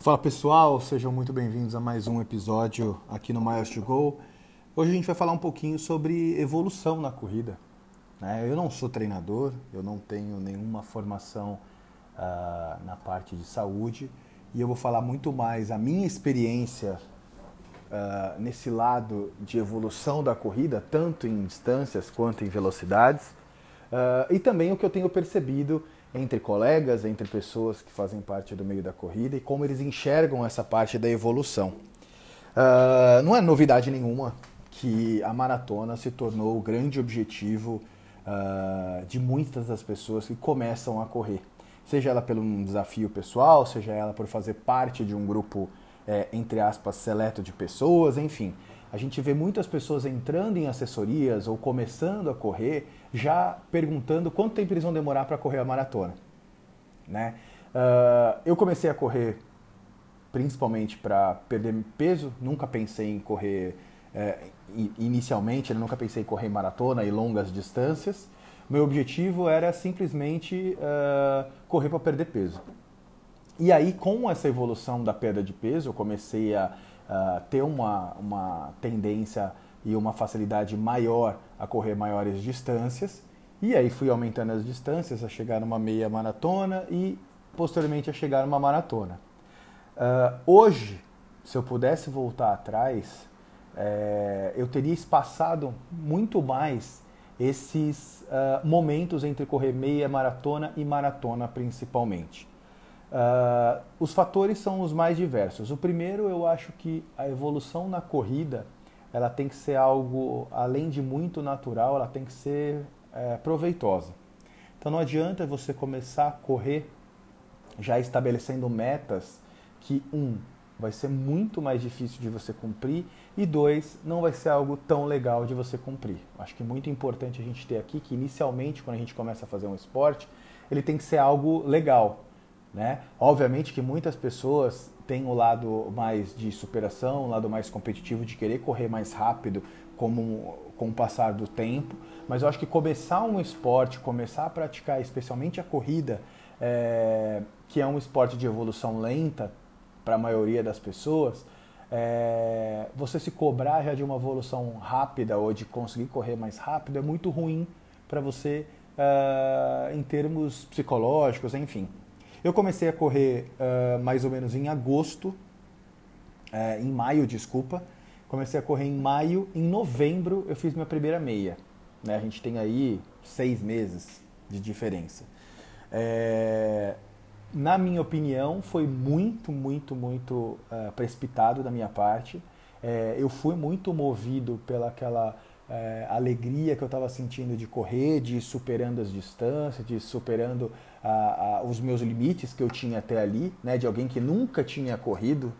Fala pessoal, sejam muito bem-vindos a mais um episódio aqui no Miles to Go. Hoje a gente vai falar um pouquinho sobre evolução na corrida. Né? Eu não sou treinador, eu não tenho nenhuma formação uh, na parte de saúde e eu vou falar muito mais a minha experiência uh, nesse lado de evolução da corrida, tanto em distâncias quanto em velocidades, uh, e também o que eu tenho percebido entre colegas, entre pessoas que fazem parte do meio da corrida e como eles enxergam essa parte da evolução. Uh, não é novidade nenhuma que a maratona se tornou o grande objetivo uh, de muitas das pessoas que começam a correr. Seja ela pelo um desafio pessoal, seja ela por fazer parte de um grupo, é, entre aspas, seleto de pessoas, enfim. A gente vê muitas pessoas entrando em assessorias ou começando a correr já perguntando quanto tempo eles vão demorar para correr a maratona. Né? Uh, eu comecei a correr principalmente para perder peso, nunca pensei em correr é, inicialmente, nunca pensei em correr maratona e longas distâncias. Meu objetivo era simplesmente uh, correr para perder peso. E aí, com essa evolução da perda de peso, eu comecei a uh, ter uma, uma tendência e uma facilidade maior a correr maiores distâncias. E aí fui aumentando as distâncias a chegar numa meia maratona e posteriormente a chegar numa maratona. Uh, hoje, se eu pudesse voltar atrás, é, eu teria espaçado muito mais esses uh, momentos entre correr meia maratona e maratona principalmente. Uh, os fatores são os mais diversos. O primeiro, eu acho que a evolução na corrida ela tem que ser algo, além de muito natural, ela tem que ser é, proveitosa. Então não adianta você começar a correr já estabelecendo metas que, um, vai ser muito mais difícil de você cumprir e dois, não vai ser algo tão legal de você cumprir. Acho que é muito importante a gente ter aqui que inicialmente, quando a gente começa a fazer um esporte, ele tem que ser algo legal, né? Obviamente que muitas pessoas têm o lado mais de superação, o lado mais competitivo de querer correr mais rápido como, com o passar do tempo, mas eu acho que começar um esporte, começar a praticar especialmente a corrida, é, que é um esporte de evolução lenta para a maioria das pessoas, é, você se cobrar já de uma evolução rápida ou de conseguir correr mais rápido é muito ruim para você uh, em termos psicológicos, enfim. Eu comecei a correr uh, mais ou menos em agosto, uh, em maio, desculpa. Comecei a correr em maio, em novembro eu fiz minha primeira meia. Né? A gente tem aí seis meses de diferença. É... Na minha opinião, foi muito, muito, muito uh, precipitado da minha parte. É, eu fui muito movido pela aquela é, alegria que eu estava sentindo de correr, de ir superando as distâncias, de ir superando a, a, os meus limites que eu tinha até ali, né, de alguém que nunca tinha corrido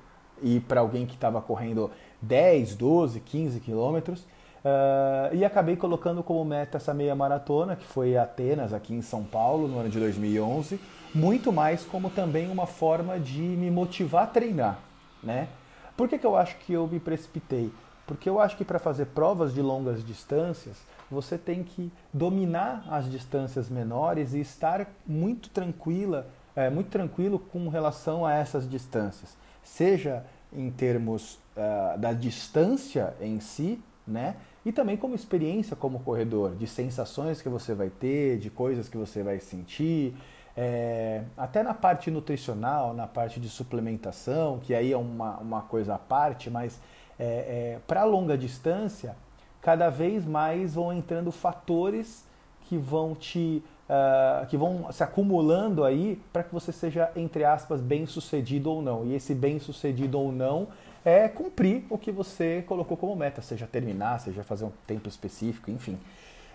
e para alguém que estava correndo 10, 12, 15 quilômetros. Uh, e acabei colocando como meta essa meia maratona, que foi Atenas, aqui em São Paulo, no ano de 2011, muito mais como também uma forma de me motivar a treinar. Né? Por que, que eu acho que eu me precipitei? Porque eu acho que para fazer provas de longas distâncias, você tem que dominar as distâncias menores e estar muito tranquila, é, muito tranquilo com relação a essas distâncias. Seja em termos uh, da distância em si, né? E também como experiência como corredor, de sensações que você vai ter, de coisas que você vai sentir, é, até na parte nutricional, na parte de suplementação, que aí é uma, uma coisa à parte, mas é, é, para longa distância, cada vez mais vão entrando fatores que vão te uh, que vão se acumulando aí para que você seja entre aspas bem sucedido ou não. E esse bem sucedido ou não é cumprir o que você colocou como meta, seja terminar, seja fazer um tempo específico, enfim.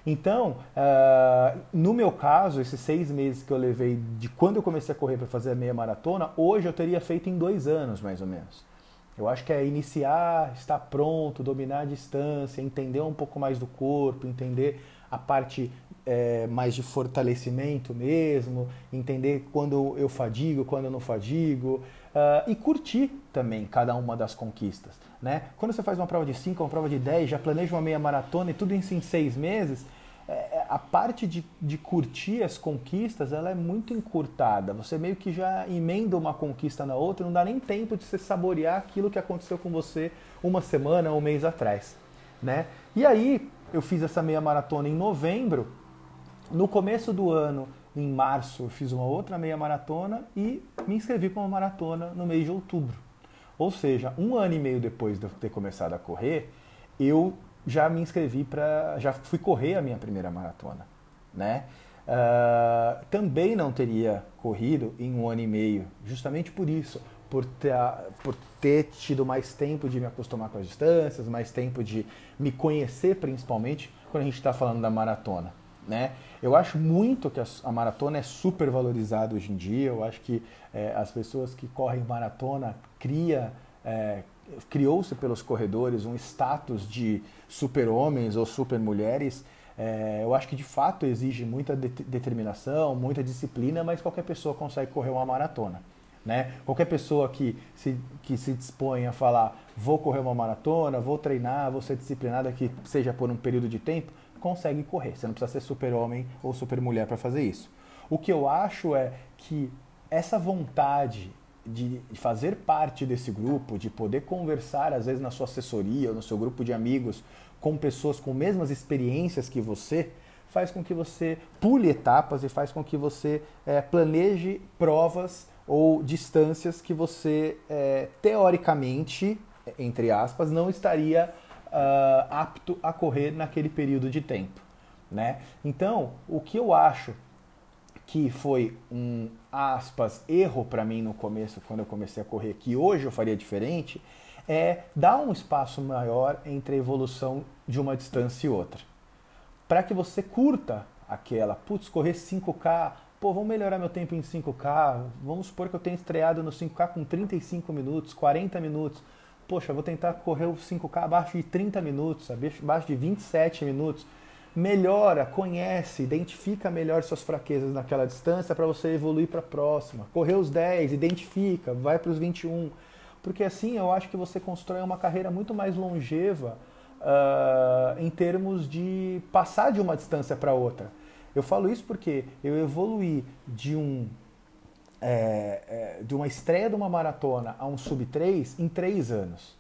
Então, uh, no meu caso, esses seis meses que eu levei de quando eu comecei a correr para fazer a meia maratona, hoje eu teria feito em dois anos, mais ou menos. Eu acho que é iniciar, estar pronto, dominar a distância, entender um pouco mais do corpo, entender a parte é, mais de fortalecimento mesmo, entender quando eu fadigo, quando eu não fadigo, uh, e curtir também cada uma das conquistas. Né? Quando você faz uma prova de 5, uma prova de 10, já planeja uma meia maratona e tudo isso em seis meses, a parte de, de curtir as conquistas ela é muito encurtada. Você meio que já emenda uma conquista na outra, não dá nem tempo de você saborear aquilo que aconteceu com você uma semana ou um mês atrás. Né? E aí eu fiz essa meia maratona em novembro. No começo do ano, em março, eu fiz uma outra meia maratona e me inscrevi para uma maratona no mês de outubro. Ou seja, um ano e meio depois de eu ter começado a correr, eu já me inscrevi para. já fui correr a minha primeira maratona. Né? Uh, também não teria corrido em um ano e meio, justamente por isso, por ter, por ter tido mais tempo de me acostumar com as distâncias, mais tempo de me conhecer, principalmente quando a gente está falando da maratona. Né? Eu acho muito que a, a, maratona é super valorizada hoje em dia. Eu acho que é, as pessoas que correm maratona cria, é, criou-se pelos corredores um status de super-homens ou super-mulheres. É, eu acho que de fato exige muita de determinação, muita disciplina, mas qualquer pessoa consegue correr uma maratona. Né? Qualquer pessoa que se, que se dispõe a falar vou correr uma maratona, vou treinar, vou ser disciplinada, que seja por um período de tempo, consegue correr. Você não precisa ser super-homem ou super-mulher para fazer isso. O que eu acho é que essa vontade de fazer parte desse grupo, de poder conversar, às vezes na sua assessoria ou no seu grupo de amigos, com pessoas com mesmas experiências que você, faz com que você pule etapas e faz com que você é, planeje provas ou distâncias que você, é, teoricamente, entre aspas, não estaria uh, apto a correr naquele período de tempo. Né? Então, o que eu acho que foi um aspas erro para mim no começo, quando eu comecei a correr, que hoje eu faria diferente, é dar um espaço maior entre a evolução de uma distância e outra. Para que você curta aquela, putz, correr 5K, pô, vamos melhorar meu tempo em 5K, vamos supor que eu tenha estreado no 5K com 35 minutos, 40 minutos, poxa, vou tentar correr o 5K abaixo de 30 minutos, abaixo de 27 minutos, melhora, conhece, identifica melhor suas fraquezas naquela distância para você evoluir para a próxima. Correr os 10, identifica, vai para os 21. Porque assim eu acho que você constrói uma carreira muito mais longeva uh, em termos de passar de uma distância para outra. Eu falo isso porque eu evoluí de um é, de uma estreia de uma maratona a um sub 3 em três anos.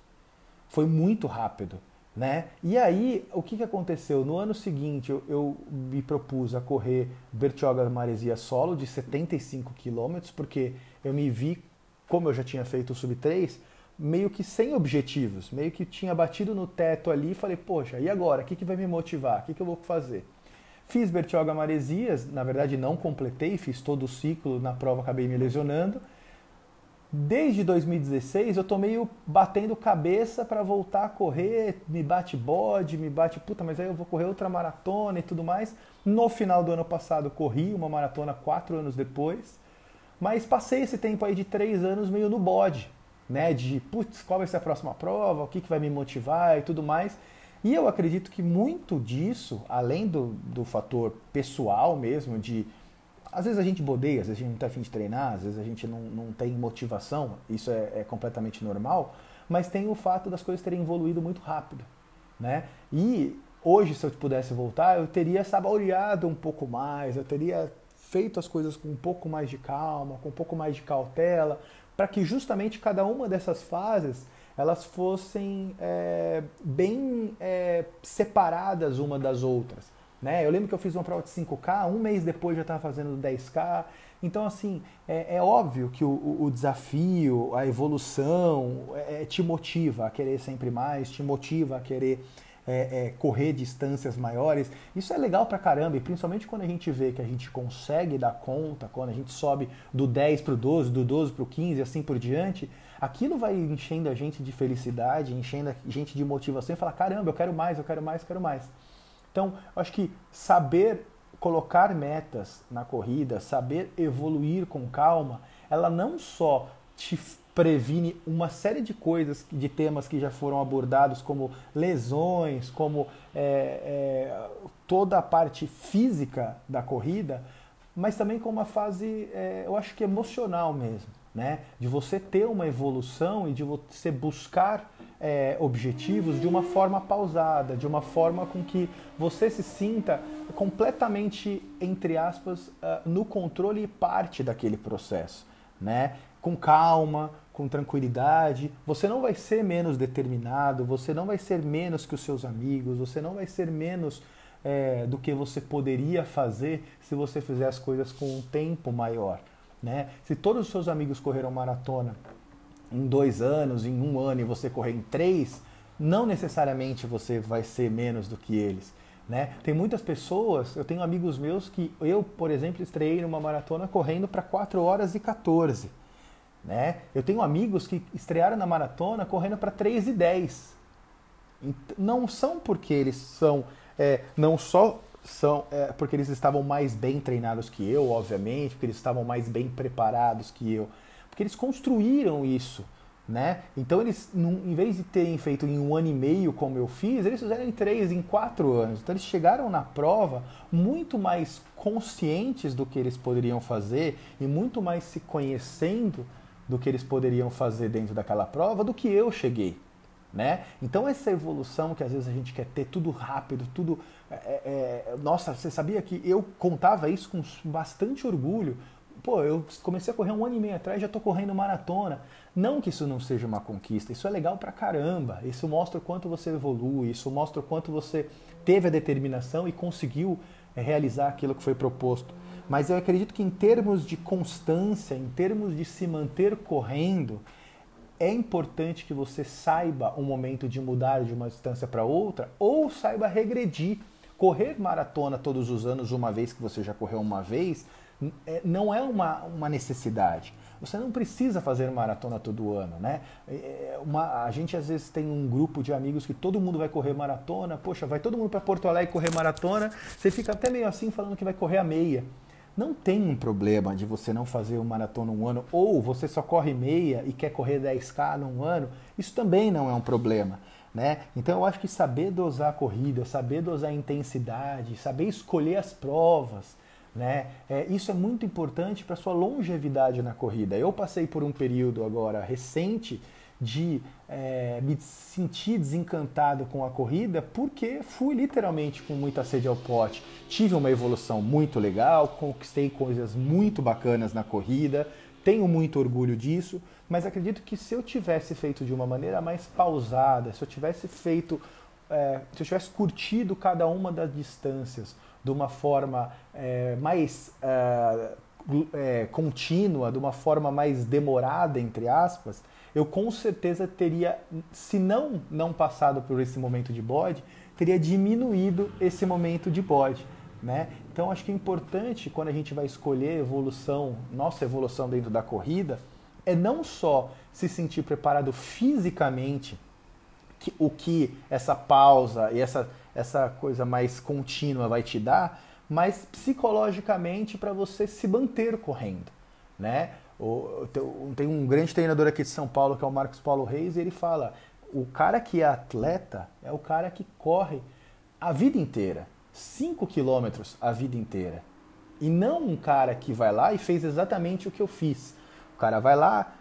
Foi muito rápido. Né? E aí, o que, que aconteceu? No ano seguinte, eu, eu me propus a correr Bertioga Maresia solo de 75 quilômetros, porque eu me vi, como eu já tinha feito o Sub 3, meio que sem objetivos, meio que tinha batido no teto ali e falei, poxa, e agora? O que, que vai me motivar? O que, que eu vou fazer? Fiz Bertioga Maresias, na verdade não completei, fiz todo o ciclo, na prova acabei me lesionando, Desde 2016 eu tô meio batendo cabeça para voltar a correr, me bate bode, me bate puta, mas aí eu vou correr outra maratona e tudo mais. No final do ano passado corri uma maratona quatro anos depois, mas passei esse tempo aí de três anos meio no bode, né? De putz, qual vai ser a próxima prova, o que, que vai me motivar e tudo mais. E eu acredito que muito disso, além do, do fator pessoal mesmo, de às vezes a gente bodeia, às vezes a gente não está afim de treinar, às vezes a gente não, não tem motivação, isso é, é, completamente normal, mas tem o fato das coisas terem evoluído muito rápido. Né? E hoje, se eu pudesse voltar, eu teria saboreado um pouco mais, eu teria feito as coisas com um pouco mais de calma, com um pouco mais de cautela, para que justamente cada uma dessas fases elas fossem é, bem é, separadas uma das outras. Né? Eu lembro que eu fiz uma prova de 5K, um mês depois já estava fazendo 10K. Então, assim, é, é óbvio que o, o, desafio, a evolução é, é, te motiva a querer sempre mais, te motiva a querer é, é, correr distâncias maiores. Isso é legal pra caramba, e principalmente quando a gente vê que a gente consegue dar conta, quando a gente sobe do 10 pro 12, do 12 pro 15 assim por diante, aquilo vai enchendo a gente de felicidade, enchendo a gente de motivação e falar: caramba, eu quero mais, eu quero mais, eu quero mais. Então, acho que saber colocar metas na corrida, saber evoluir com calma, ela não só te previne uma série de coisas, de temas que já foram abordados, como lesões, como é, é, toda a parte física da corrida, mas também com uma fase, é, eu acho que emocional mesmo, né? De você ter uma evolução e de você buscar é, objetivos de uma forma pausada, de uma forma com que você se sinta completamente, entre aspas, uh, no controle e parte daquele processo, né? Com calma, com tranquilidade. Você não vai ser menos determinado, você não vai ser menos que os seus amigos, você não vai ser menos é, do que você poderia fazer se você fizer as coisas com um tempo maior. Né? Se todos os seus amigos correram maratona em dois anos, em um ano e você correr em três, não necessariamente você vai ser menos do que eles. Né? Tem muitas pessoas, eu tenho amigos meus que eu, por exemplo, estreiei numa maratona correndo para 4 horas e 14. Né? Eu tenho amigos que estrearam na maratona correndo para 3 e 10. Não são porque eles são, é, não só são é, porque eles estavam mais bem treinados que eu, obviamente, porque eles estavam mais bem preparados que eu, porque eles construíram isso, né? Então eles, em vez de terem feito em um ano e meio como eu fiz, eles fizeram em três, em quatro anos. Então eles chegaram na prova muito mais conscientes do que eles poderiam fazer e muito mais se conhecendo do que eles poderiam fazer dentro daquela prova do que eu cheguei. Né? Então essa evolução que às vezes a gente quer ter tudo rápido, tudo. É, é, nossa, você sabia que eu contava isso com bastante orgulho Pô, eu comecei a correr um ano e meio atrás, já estou correndo maratona. Não que isso não seja uma conquista, isso é legal pra caramba. Isso mostra o quanto você evolui, isso mostra o quanto você teve a determinação e conseguiu é, realizar aquilo que foi proposto. Mas eu acredito que em termos de constância, em termos de se manter correndo, é importante que você saiba o momento de mudar de uma distância para outra ou saiba regredir. Correr maratona todos os anos, uma vez que você já correu uma vez, não é uma, uma necessidade. Você não precisa fazer maratona todo ano, né? É, é, uma, a gente às vezes tem um grupo de amigos que todo mundo vai correr maratona, poxa, vai todo mundo para Porto Alegre correr maratona, você fica até meio assim falando que vai correr a meia. Não tem um problema de você não fazer uma maratona um ano, ou você só corre meia e quer correr 10K num ano, isso também não é um problema. Né? Então eu acho que saber dosar a corrida, saber dosar a intensidade, saber escolher as provas, né? É, isso é muito importante para sua longevidade na corrida. Eu passei por um período agora recente de é, me sentir desencantado com a corrida porque fui literalmente com muita sede ao pote. Tive uma evolução muito legal, conquistei coisas muito bacanas na corrida, tenho muito orgulho disso, mas acredito que se eu tivesse feito de uma maneira mais pausada, se eu tivesse feito, é, se eu tivesse curtido cada uma das distâncias, de uma forma é, mais é, é, contínua, de uma forma mais demorada, entre aspas, eu com certeza teria, se não não passado por esse momento de bode, teria diminuído esse momento de bode. Né? Então acho que é importante quando a gente vai escolher evolução, nossa evolução dentro da corrida, é não só se sentir preparado fisicamente, que, o que essa pausa e essa essa coisa mais contínua vai te dar, mas psicologicamente para você se manter correndo, né? Tem um grande treinador aqui de São Paulo que é o Marcos Paulo Reis e ele fala: o cara que é atleta é o cara que corre a vida inteira, 5 quilômetros a vida inteira. E não um cara que vai lá e fez exatamente o que eu fiz. O cara vai lá,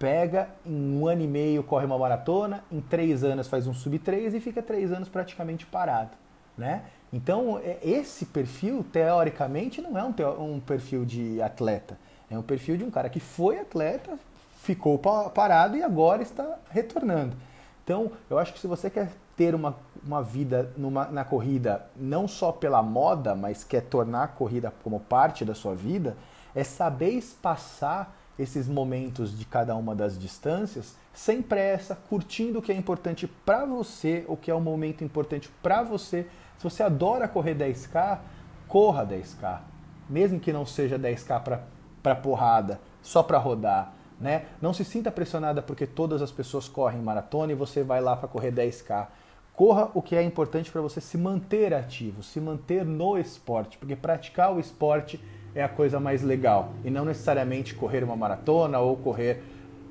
pega, em um ano e meio corre uma maratona, em três anos faz um sub-3 e fica três anos praticamente parado. Né? Então, é, esse perfil, teoricamente, não é um, um perfil de atleta. É um perfil de um cara que foi atleta, ficou parado e agora está retornando. Então, eu acho que se você quer ter uma, uma vida numa, na corrida, não só pela moda, mas quer tornar a corrida como parte da sua vida, é saber espaçar esses momentos de cada uma das distâncias sem pressa, curtindo o que é importante para você, o que é um momento importante para você. Se você adora correr 10K, corra 10K. Mesmo que não seja 10K para porrada, só para rodar. Né? Não se sinta pressionada porque todas as pessoas correm maratona e você vai lá para correr 10K. Corra o que é importante para você se manter ativo, se manter no esporte, porque praticar o esporte é a coisa mais legal e não necessariamente correr uma maratona ou correr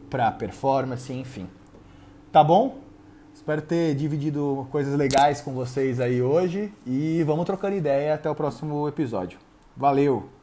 para performance, enfim. Tá bom? Espero ter dividido coisas legais com vocês aí hoje e vamos trocando ideia até o próximo episódio. Valeu!